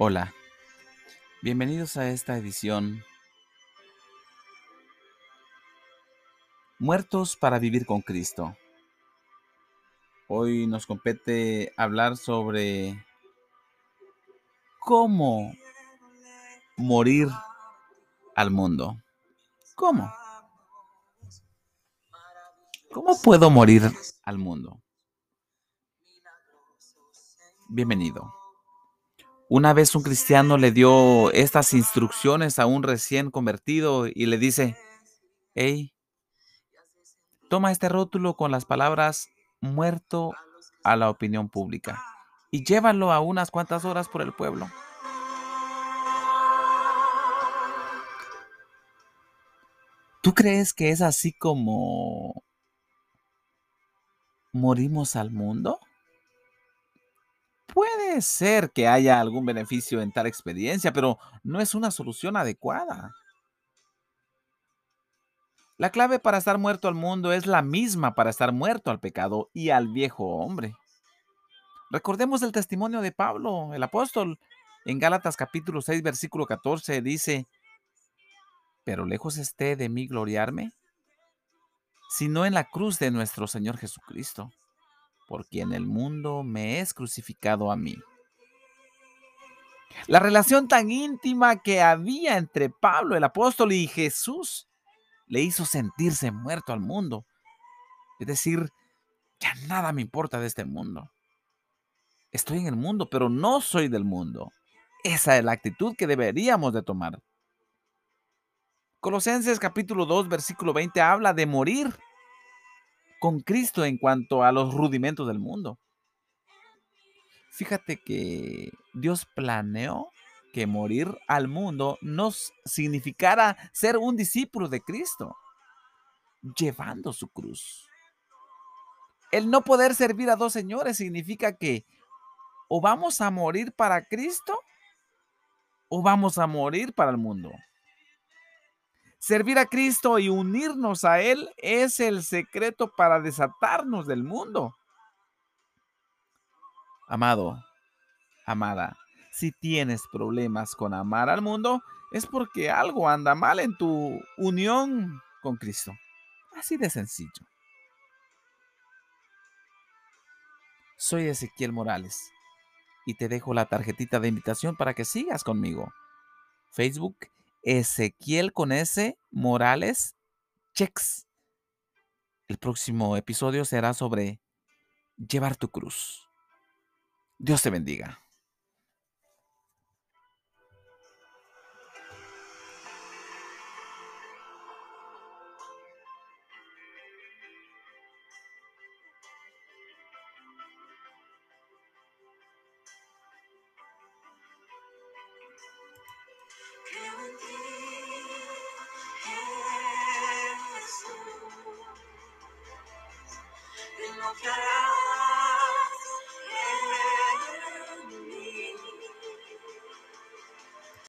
Hola, bienvenidos a esta edición Muertos para vivir con Cristo. Hoy nos compete hablar sobre cómo morir al mundo. ¿Cómo? ¿Cómo puedo morir al mundo? Bienvenido. Una vez un cristiano le dio estas instrucciones a un recién convertido y le dice, hey, toma este rótulo con las palabras muerto a la opinión pública y llévalo a unas cuantas horas por el pueblo. ¿Tú crees que es así como morimos al mundo? Puede ser que haya algún beneficio en tal experiencia, pero no es una solución adecuada. La clave para estar muerto al mundo es la misma para estar muerto al pecado y al viejo hombre. Recordemos el testimonio de Pablo, el apóstol. En Gálatas capítulo 6, versículo 14 dice, pero lejos esté de mí gloriarme, sino en la cruz de nuestro Señor Jesucristo porque en el mundo me es crucificado a mí. La relación tan íntima que había entre Pablo, el apóstol, y Jesús le hizo sentirse muerto al mundo. Es decir, ya nada me importa de este mundo. Estoy en el mundo, pero no soy del mundo. Esa es la actitud que deberíamos de tomar. Colosenses capítulo 2, versículo 20 habla de morir con Cristo en cuanto a los rudimentos del mundo. Fíjate que Dios planeó que morir al mundo no significara ser un discípulo de Cristo, llevando su cruz. El no poder servir a dos señores significa que o vamos a morir para Cristo o vamos a morir para el mundo. Servir a Cristo y unirnos a Él es el secreto para desatarnos del mundo. Amado, amada, si tienes problemas con amar al mundo, es porque algo anda mal en tu unión con Cristo. Así de sencillo. Soy Ezequiel Morales y te dejo la tarjetita de invitación para que sigas conmigo. Facebook Ezequiel con S. Morales Chex. El próximo episodio será sobre llevar tu cruz. Dios te bendiga. Caralho!